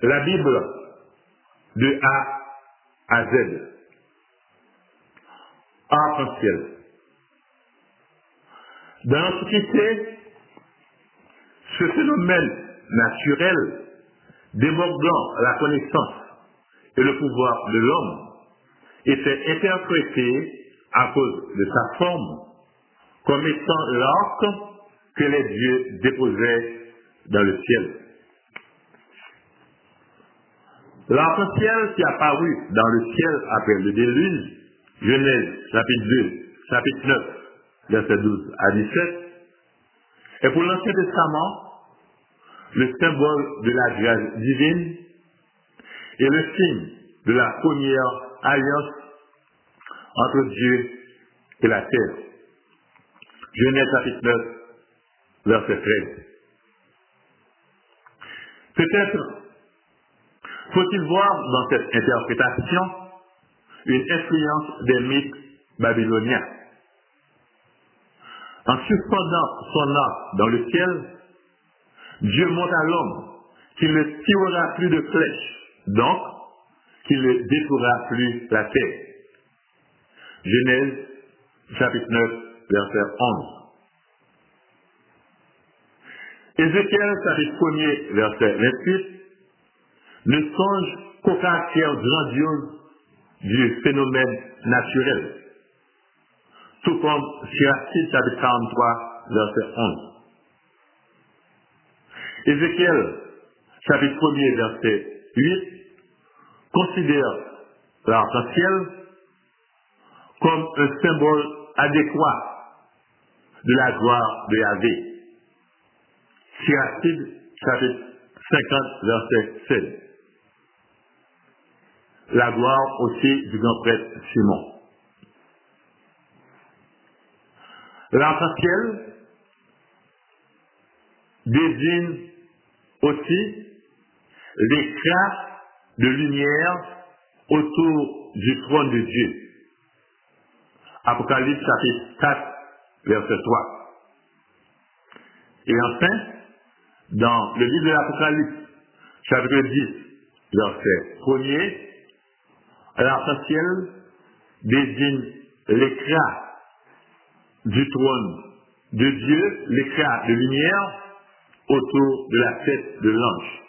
la Bible de A à Z. Arc-en-ciel. Dans l'Antiquité, ce phénomène naturel débordant la connaissance et le pouvoir de l'homme était interprété à cause de sa forme comme étant l'arc que les dieux déposaient dans le ciel. L'arc-en-ciel qui apparut dans le ciel après le déluge, Genèse chapitre 2, chapitre 9, verset 12 à 17, est pour l'Ancien Testament le symbole de la grâce divine et le signe de la première alliance entre Dieu et la terre. Genèse chapitre 9, verset 13. Peut-être faut-il voir dans cette interprétation une influence des mythes babyloniens? En suspendant son arc dans le ciel, Dieu montre à l'homme qu'il ne tirera plus de flèches, donc qu'il ne détruira plus la terre. Genèse chapitre 9, verset 11. Ézéchiel chapitre 1 verset 28 ne songe qu'au caractère grandiose du phénomène naturel, tout comme Siracide chapitre 43 verset 11. Ézéchiel chapitre 1 verset 8 considère l'arc-en-ciel comme un symbole adéquat de la gloire de Yahvé. Siracide, chapitre 50, verset 7. La gloire aussi du grand prêtre Simon. L'arc-en-ciel désigne aussi l'éclat de lumière autour du trône de Dieu. Apocalypse chapitre 4, verset 3. Et enfin, dans le livre de l'Apocalypse, chapitre 10, verset 1er, l'arc-en-ciel désigne l'éclat du trône de Dieu, l'éclat de lumière autour de la tête de l'ange.